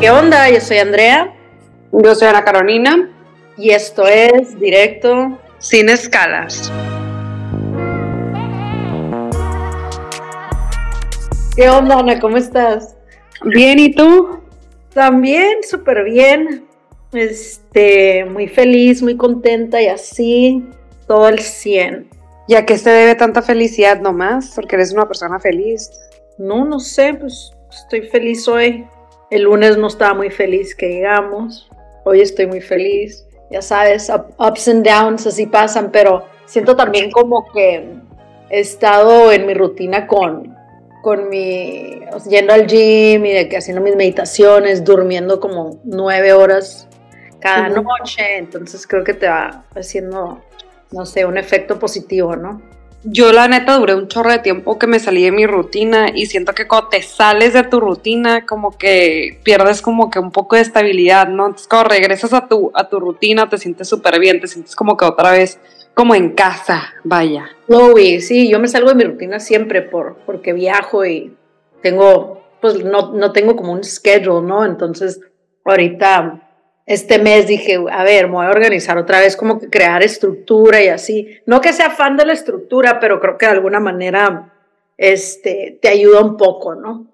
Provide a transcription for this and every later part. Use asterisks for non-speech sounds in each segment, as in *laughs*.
¿Qué onda? Yo soy Andrea. Yo soy Ana Carolina. Y esto es Directo Sin Escalas. ¿Qué onda, Ana? ¿Cómo estás? Bien, ¿y tú? También, súper bien. Este, muy feliz, muy contenta y así, todo el 100. ¿Y a qué se debe tanta felicidad nomás? Porque eres una persona feliz. No, no sé, pues estoy feliz hoy. El lunes no estaba muy feliz que llegamos. Hoy estoy muy feliz. Ya sabes, ups and downs así pasan, pero siento también como que he estado en mi rutina con, con mi, yendo al gym y de que haciendo mis meditaciones, durmiendo como nueve horas cada noche. Entonces creo que te va haciendo, no sé, un efecto positivo, ¿no? Yo la neta duré un chorro de tiempo que me salí de mi rutina y siento que cuando te sales de tu rutina como que pierdes como que un poco de estabilidad, ¿no? Entonces cuando regresas a tu, a tu rutina te sientes súper bien, te sientes como que otra vez como en casa, vaya. Chloe, sí, yo me salgo de mi rutina siempre por, porque viajo y tengo, pues no, no tengo como un schedule, ¿no? Entonces ahorita este mes dije, a ver, me voy a organizar otra vez, como que crear estructura y así. No que sea fan de la estructura, pero creo que de alguna manera este, te ayuda un poco, ¿no?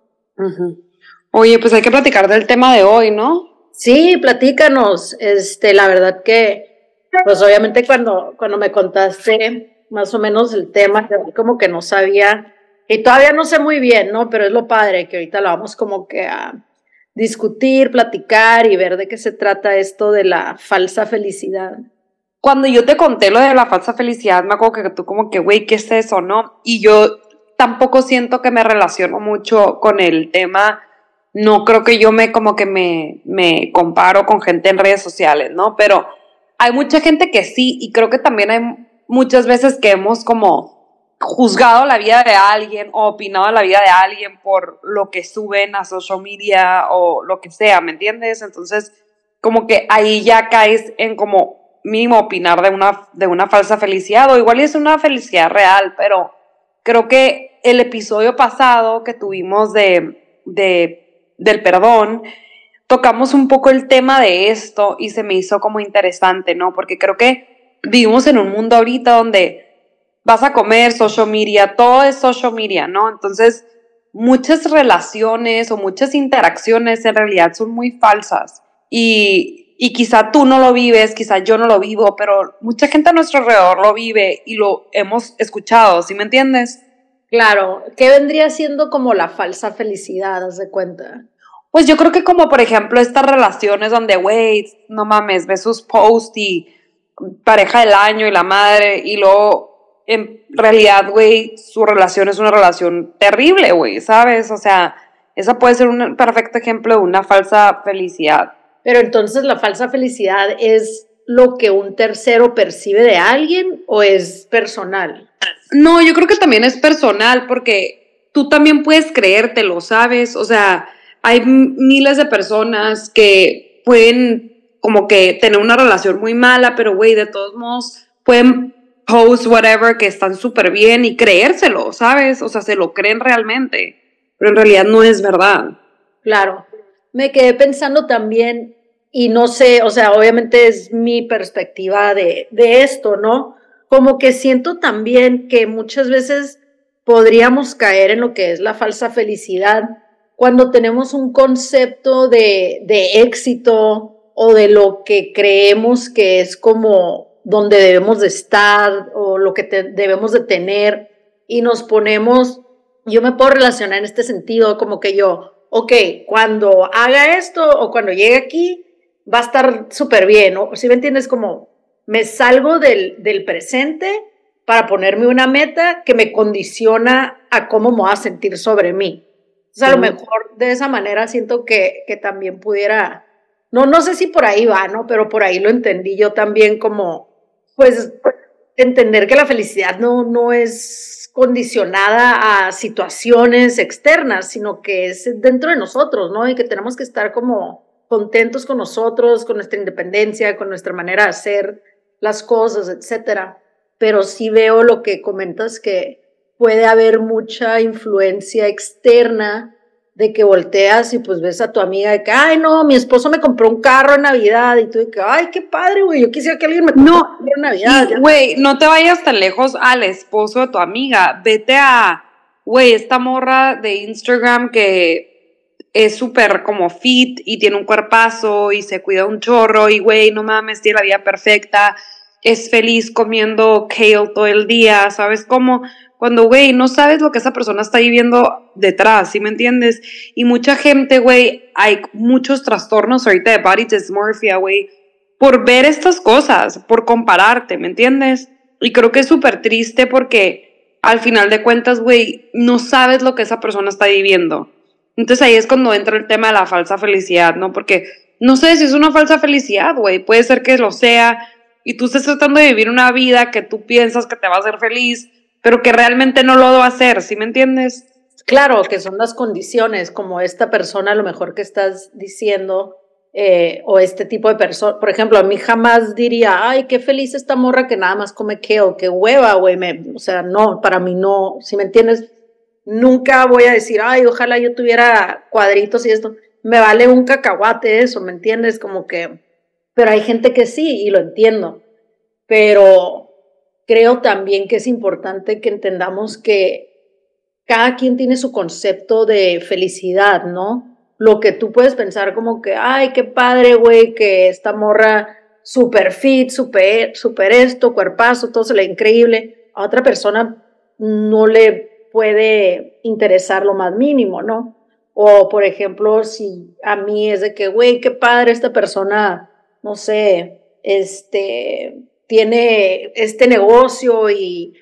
Oye, pues hay que platicar del tema de hoy, ¿no? Sí, platícanos. Este, la verdad que, pues obviamente cuando, cuando me contaste más o menos el tema, como que no sabía, y todavía no sé muy bien, ¿no? Pero es lo padre que ahorita lo vamos como que a discutir, platicar y ver de qué se trata esto de la falsa felicidad. Cuando yo te conté lo de la falsa felicidad, me acuerdo que tú como que, güey, ¿qué es eso, no? Y yo tampoco siento que me relaciono mucho con el tema. No creo que yo me como que me, me comparo con gente en redes sociales, ¿no? Pero hay mucha gente que sí, y creo que también hay muchas veces que hemos como juzgado la vida de alguien o opinado la vida de alguien por lo que suben a social media o lo que sea, ¿me entiendes? Entonces, como que ahí ya caes en como mínimo opinar de una, de una falsa felicidad o igual es una felicidad real, pero creo que el episodio pasado que tuvimos de, de, del perdón, tocamos un poco el tema de esto y se me hizo como interesante, ¿no? Porque creo que vivimos en un mundo ahorita donde vas a comer, social media, todo es social media, ¿no? Entonces, muchas relaciones o muchas interacciones en realidad son muy falsas y, y quizá tú no lo vives, quizá yo no lo vivo, pero mucha gente a nuestro alrededor lo vive y lo hemos escuchado, ¿sí me entiendes? Claro, ¿qué vendría siendo como la falsa felicidad, haz de cuenta? Pues yo creo que como por ejemplo estas relaciones donde, güey, no mames, ves sus posts y pareja del año y la madre y luego en realidad, güey, su relación es una relación terrible, güey, ¿sabes? O sea, esa puede ser un perfecto ejemplo de una falsa felicidad. Pero entonces la falsa felicidad es lo que un tercero percibe de alguien o es personal? No, yo creo que también es personal porque tú también puedes creértelo, ¿sabes? O sea, hay miles de personas que pueden como que tener una relación muy mala, pero güey, de todos modos pueden post, whatever, que están súper bien y creérselo, ¿sabes? O sea, se lo creen realmente, pero en realidad no es verdad. Claro. Me quedé pensando también, y no sé, o sea, obviamente es mi perspectiva de, de esto, ¿no? Como que siento también que muchas veces podríamos caer en lo que es la falsa felicidad cuando tenemos un concepto de, de éxito o de lo que creemos que es como donde debemos de estar o lo que debemos de tener y nos ponemos, yo me puedo relacionar en este sentido como que yo, ok, cuando haga esto o cuando llegue aquí, va a estar súper bien, o si me entiendes, como me salgo del, del presente para ponerme una meta que me condiciona a cómo me voy a sentir sobre mí. Entonces, a lo mejor de esa manera siento que, que también pudiera, no, no sé si por ahí va, ¿no? Pero por ahí lo entendí yo también como, pues entender que la felicidad no, no es condicionada a situaciones externas, sino que es dentro de nosotros, ¿no? Y que tenemos que estar como contentos con nosotros, con nuestra independencia, con nuestra manera de hacer las cosas, etcétera. Pero sí veo lo que comentas que puede haber mucha influencia externa de que volteas y pues ves a tu amiga de que, ay, no, mi esposo me compró un carro en Navidad y tú de que, ay, qué padre, güey, yo quisiera que alguien me comprara no, un carro en Navidad. Güey, no te vayas tan lejos al esposo de tu amiga, vete a, güey, esta morra de Instagram que es súper como fit y tiene un cuerpazo y se cuida un chorro y, güey, no mames, tiene la vida perfecta, es feliz comiendo kale todo el día, ¿sabes cómo? Cuando, güey, no sabes lo que esa persona está viviendo detrás, ¿sí me entiendes? Y mucha gente, güey, hay muchos trastornos ahorita de body dysmorphia, güey, por ver estas cosas, por compararte, ¿me entiendes? Y creo que es súper triste porque al final de cuentas, güey, no sabes lo que esa persona está viviendo. Entonces ahí es cuando entra el tema de la falsa felicidad, ¿no? Porque no sé si es una falsa felicidad, güey, puede ser que lo sea y tú estás tratando de vivir una vida que tú piensas que te va a hacer feliz, pero que realmente no lo va a hacer, ¿sí me entiendes? Claro, que son las condiciones, como esta persona, a lo mejor que estás diciendo, eh, o este tipo de persona. Por ejemplo, a mí jamás diría, ay, qué feliz esta morra que nada más come keo, qué hueva, güey. O sea, no, para mí no, si me entiendes, nunca voy a decir, ay, ojalá yo tuviera cuadritos y esto. Me vale un cacahuate eso, ¿me entiendes? Como que, pero hay gente que sí, y lo entiendo. Pero creo también que es importante que entendamos que cada quien tiene su concepto de felicidad, ¿no? Lo que tú puedes pensar como que, ay, qué padre, güey, que esta morra super fit, super, super esto, cuerpazo, todo se le increíble. A otra persona no le puede interesar lo más mínimo, ¿no? O, por ejemplo, si a mí es de que, güey, qué padre esta persona, no sé, este, tiene este negocio y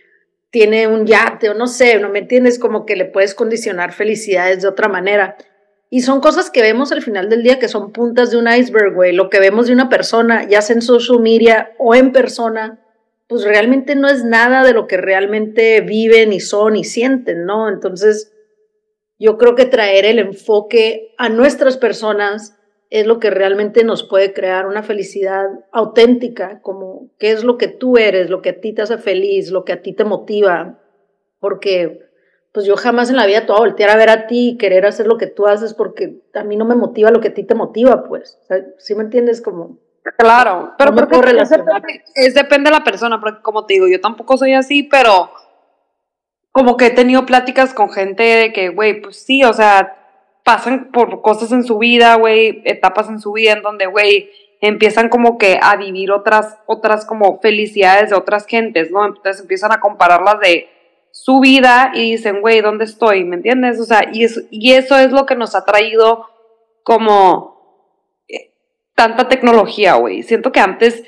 tiene un yate o no sé, no me entiendes, como que le puedes condicionar felicidades de otra manera. Y son cosas que vemos al final del día que son puntas de un iceberg, güey. Lo que vemos de una persona, ya sea en social media o en persona, pues realmente no es nada de lo que realmente viven y son y sienten, ¿no? Entonces, yo creo que traer el enfoque a nuestras personas es lo que realmente nos puede crear una felicidad auténtica, como qué es lo que tú eres, lo que a ti te hace feliz, lo que a ti te motiva, porque pues yo jamás en la vida te voy a voltear a ver a ti y querer hacer lo que tú haces porque a mí no me motiva lo que a ti te motiva, pues, ¿sí me entiendes? Como... Claro, pero no es, depende de la persona, porque como te digo, yo tampoco soy así, pero como que he tenido pláticas con gente de que, güey, pues sí, o sea, pasan por cosas en su vida, güey, etapas en su vida en donde, güey, empiezan como que a vivir otras, otras como felicidades de otras gentes, ¿no? Entonces empiezan a compararlas de su vida y dicen, güey, ¿dónde estoy? ¿Me entiendes? O sea, y eso, y eso es lo que nos ha traído como eh, tanta tecnología, güey. Siento que antes,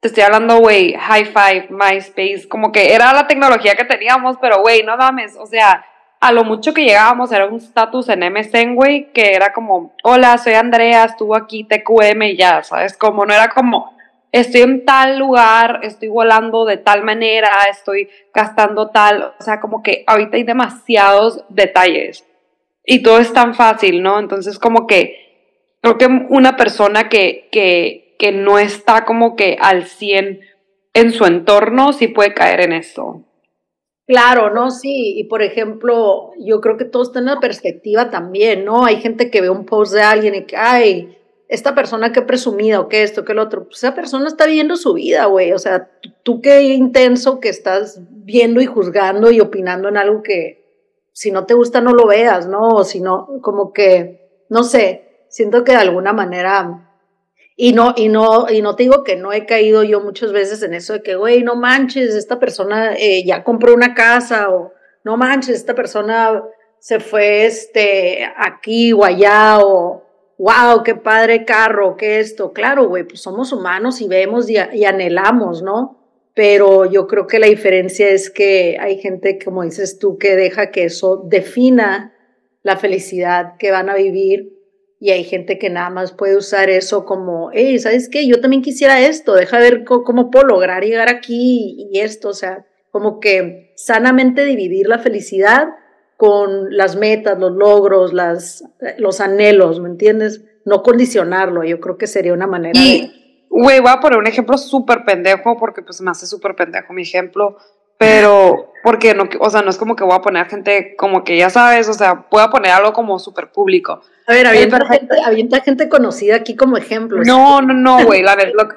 te estoy hablando, güey, High Five, MySpace, como que era la tecnología que teníamos, pero, güey, no mames, o sea, a lo mucho que llegábamos era un status en MSN, güey, que era como, hola, soy Andrea, estuvo aquí, TQM y ya, ¿sabes? Como no era como, estoy en tal lugar, estoy volando de tal manera, estoy gastando tal, o sea, como que ahorita hay demasiados detalles y todo es tan fácil, ¿no? Entonces, como que creo que una persona que, que, que no está como que al 100 en su entorno sí puede caer en eso. Claro, no, sí, y por ejemplo, yo creo que todo está en la perspectiva también, ¿no? Hay gente que ve un post de alguien y que, ay, esta persona que presumida o que esto, que el otro, pues esa persona está viviendo su vida, güey, o sea, tú qué intenso que estás viendo y juzgando y opinando en algo que si no te gusta no lo veas, ¿no? O si no, como que, no sé, siento que de alguna manera y no, y no, y no te digo que no he caído yo muchas veces en eso de que, güey, no manches, esta persona eh, ya compró una casa, o no manches, esta persona se fue este, aquí o allá, o wow, qué padre carro, qué esto. Claro, güey, pues somos humanos y vemos y, y anhelamos, ¿no? Pero yo creo que la diferencia es que hay gente, como dices tú, que deja que eso defina la felicidad que van a vivir y hay gente que nada más puede usar eso como, hey, ¿sabes qué? Yo también quisiera esto, deja ver cómo, puedo lograr llegar aquí y esto, o sea, como que sanamente dividir la felicidad con las metas, los logros, las, los anhelos, ¿me entiendes? No condicionarlo, yo creo que sería una manera y, Güey, voy a poner un ejemplo súper pendejo porque pues me hace súper pendejo mi ejemplo, pero porque no, o sea, no es como que voy a poner gente como que ya sabes, o sea, voy a poner algo como súper público. A ver, avienta gente, avienta gente conocida aquí como ejemplo. No, no, no, güey, la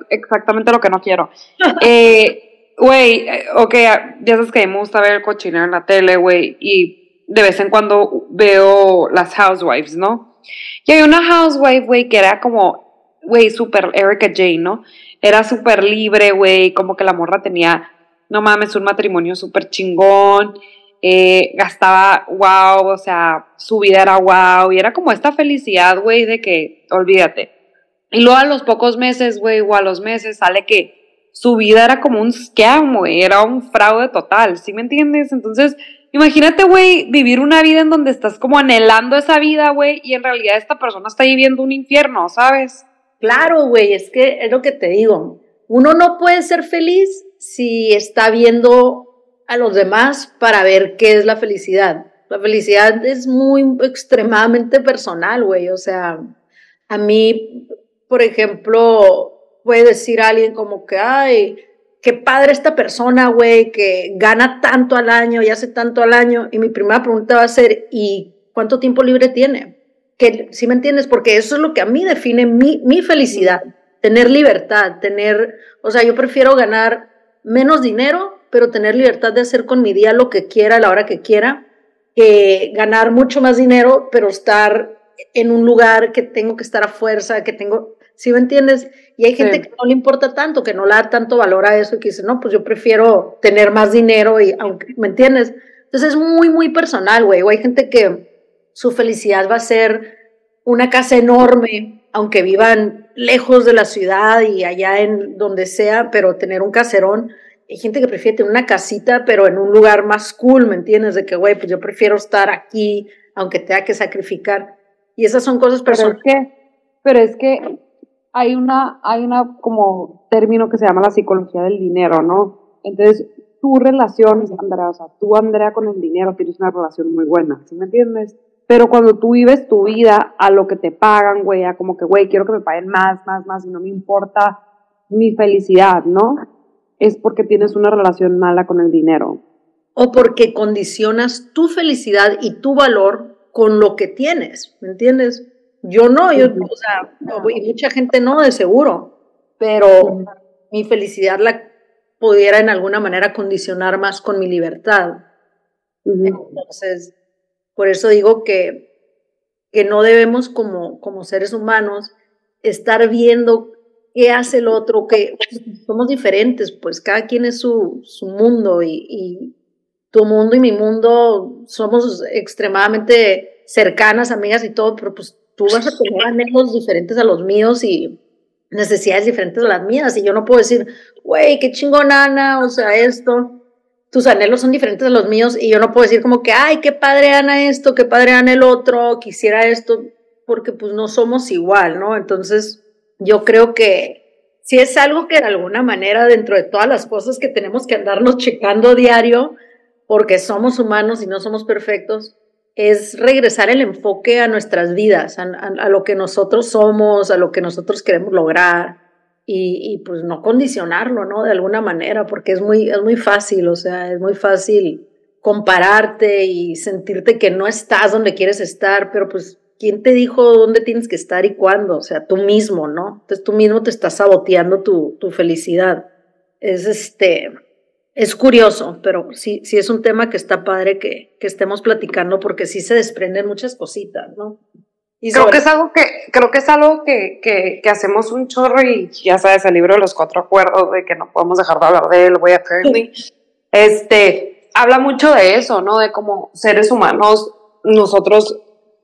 exactamente lo que no quiero. *laughs* Eh, güey, eh, ok, ya sabes que me gusta ver cochinero en la tele, güey, y de vez en cuando veo las housewives, ¿no? Y hay una housewife, güey, que era como, güey, súper Erika Jane, ¿no? Era súper libre, güey, como que la morra tenía, no mames, un matrimonio súper chingón, eh, gastaba wow, o sea, su vida era wow, y era como esta felicidad, güey, de que, olvídate. Y luego a los pocos meses, güey, o a los meses sale que su vida era como un scam, güey, era un fraude total, ¿sí me entiendes? Entonces, imagínate, güey, vivir una vida en donde estás como anhelando esa vida, güey, y en realidad esta persona está viviendo un infierno, ¿sabes? Claro, güey, es que es lo que te digo. Uno no puede ser feliz si está viendo a los demás para ver qué es la felicidad. La felicidad es muy extremadamente personal, güey. O sea, a mí, por ejemplo, puede decir alguien como que, ay, qué padre esta persona, güey, que gana tanto al año y hace tanto al año. Y mi primera pregunta va a ser, ¿y cuánto tiempo libre tiene? Que, si me entiendes? Porque eso es lo que a mí define mi, mi felicidad, tener libertad, tener, o sea, yo prefiero ganar menos dinero pero tener libertad de hacer con mi día lo que quiera a la hora que quiera, que ganar mucho más dinero, pero estar en un lugar que tengo que estar a fuerza, que tengo, ¿sí me entiendes? Y hay gente que no le importa tanto, que no le da tanto valor a eso y que dice, no, pues yo prefiero tener más dinero y aunque, ¿me entiendes? Entonces es muy, muy personal, güey. O hay gente que su felicidad va a ser una casa enorme, aunque vivan lejos de la ciudad y allá en donde sea, pero tener un caserón hay gente que prefiere tener una casita, pero en un lugar más cool, ¿me entiendes? De que, güey, pues yo prefiero estar aquí, aunque tenga que sacrificar. Y esas son cosas personales. Pero es que, pero es que hay una, hay una como término que se llama la psicología del dinero, ¿no? Entonces, tu relación, Andrea, o sea, tú, Andrea, con el dinero tienes una relación muy buena, ¿sí me entiendes? Pero cuando tú vives tu vida a lo que te pagan, güey, a como que, güey, quiero que me paguen más, más, más, y no me importa mi felicidad, ¿no? es porque tienes una relación mala con el dinero. O porque condicionas tu felicidad y tu valor con lo que tienes, ¿me entiendes? Yo no, yo, o sea, y mucha gente no, de seguro, pero mi felicidad la pudiera en alguna manera condicionar más con mi libertad. Entonces, por eso digo que, que no debemos como, como seres humanos estar viendo qué hace el otro, que somos diferentes, pues cada quien es su, su mundo y, tu mundo y mi mundo somos extremadamente cercanas, amigas y todo, pero pues tú vas a tener anhelos diferentes a los míos y necesidades diferentes a las mías y yo no puedo decir, güey, qué chingona o sea, esto, tus anhelos son diferentes a los míos y yo no puedo decir como que, ay, qué padre Ana esto, qué padre Ana el otro, quisiera esto, porque pues no somos igual, ¿no? Entonces, yo creo que si es algo que de alguna manera dentro de todas las cosas que tenemos que andarnos checando diario, porque somos humanos y no somos perfectos, es regresar el enfoque a nuestras vidas, a, lo que nosotros somos, a lo que nosotros queremos lograr y, y, pues no condicionarlo, ¿no? De alguna manera, porque es muy, es muy fácil, o sea, es muy fácil compararte y sentirte que no estás donde quieres estar, pero pues ¿quién te dijo dónde tienes que estar y cuándo? O sea, tú mismo, ¿no? Entonces tú mismo te estás saboteando tu, tu felicidad. Es este, es curioso, pero sí, sí es un tema que está padre que, que estemos platicando porque sí se desprenden muchas cositas, ¿no? Y creo que es algo que, creo que es algo que, que, que, hacemos un chorro y ya sabes, el libro de los cuatro acuerdos de que no podemos dejar de hablar de él, voy a este, habla mucho de eso, ¿no? De cómo seres humanos nosotros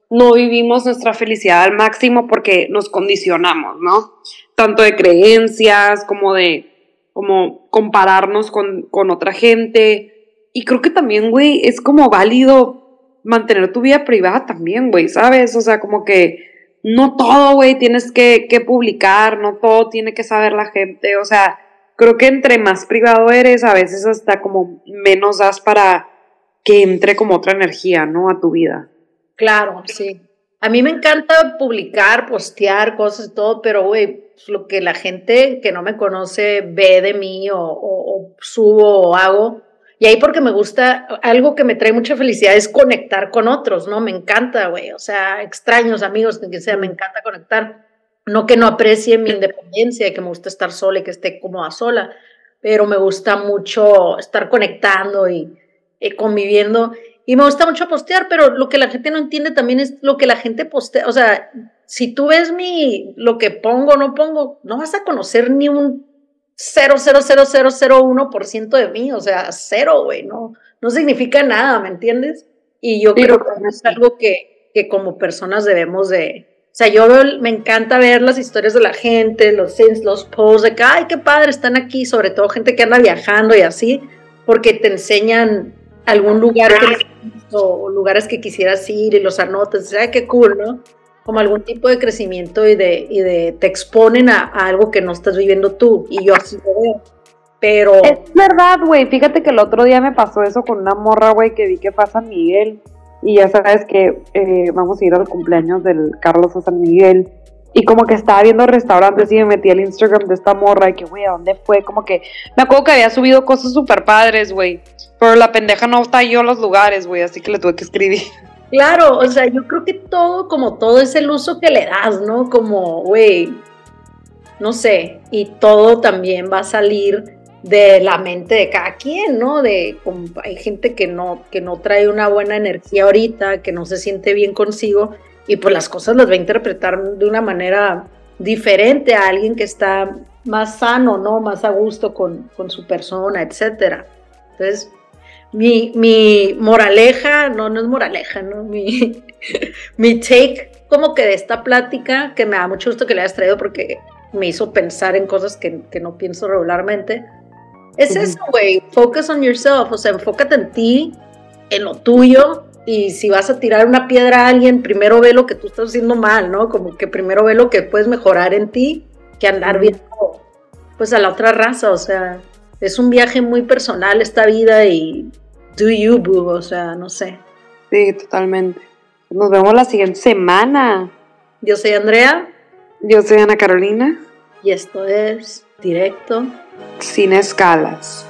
no vivimos nuestra felicidad al máximo porque nos condicionamos, ¿no? Tanto de creencias como de como compararnos con, con otra gente. Y creo que también, güey, es como válido mantener tu vida privada también, güey, ¿sabes? O sea, como que no todo, güey, tienes que, que publicar, no todo tiene que saber la gente. O sea, creo que entre más privado eres, a veces hasta como menos das para que entre como otra energía, ¿no? A tu vida. Claro, sí. A mí me encanta publicar, postear cosas y todo, pero, güey, pues, lo que la gente que no me conoce ve de mí o, subo o hago, Y ahí porque me gusta, algo que me trae mucha felicidad es conectar con otros, ¿no? Me encanta, güey. O sea, extraños, amigos, que sea, me encanta conectar. No que no aprecie mi independencia, que me gusta estar sola y que esté cómoda sola, pero me gusta mucho estar conectando y, y conviviendo. Y me gusta mucho postear, pero lo que la gente no entiende también es lo que la gente postea. O sea, si tú ves mi, lo que pongo o no pongo, no vas a conocer ni un 0,00001% de mí, o sea, cero, güey, no, no significa nada, ¿me entiendes? Y yo creo que es algo que, que como personas debemos de, o sea, yo me encanta ver las historias de la gente, los sins, los posts de que, ay, qué padre, están aquí, sobre todo gente que anda viajando y así, porque te enseñan algún lugar que o lugares que quisieras ir y los anotas, o sea, qué cool, ¿no? Como algún tipo de crecimiento y de, y de te exponen a, algo que no estás viviendo tú. Y yo así lo veo. Pero. Es verdad, güey. Fíjate que el otro día me pasó eso con una morra, güey, que vi que pasa Miguel. Y ya sabes que eh, vamos a ir al cumpleaños del Carlos a San Miguel. Y como que estaba viendo restaurantes y me metí al Instagram de esta morra y que, güey, ¿a dónde fue? Como que me acuerdo que había subido cosas súper padres, güey. Pero la pendeja no está yo los lugares, güey, así que le tuve que escribir. Claro, o sea, yo creo que todo, como todo es el uso que le das, ¿no? Como, güey, no sé, y todo también va a salir de la mente de cada quien, ¿no? De hay gente que no que no trae una buena energía ahorita, que no se siente bien consigo y pues las cosas las va a interpretar de una manera diferente a alguien que está más sano, ¿no? Más a gusto con, con su persona, etcétera. Entonces, mi, mi moraleja, no, no es moraleja, ¿no? Mi, *laughs* mi take como que de esta plática, que me da mucho gusto que le hayas traído porque me hizo pensar en cosas que, que no pienso regularmente, es eso, güey, focus on yourself, o sea, enfócate en ti, en lo tuyo, y si vas a tirar una piedra a alguien, primero ve lo que tú estás haciendo mal, ¿no? Como que primero ve lo que puedes mejorar en ti que andar viendo, pues, a la otra raza, o sea, es un viaje muy personal esta vida y do you, boo, o sea, no sé. Sí, totalmente. Nos vemos la siguiente semana. Yo soy Andrea. Yo soy Ana Carolina. Y esto es Directo. Sin escalas.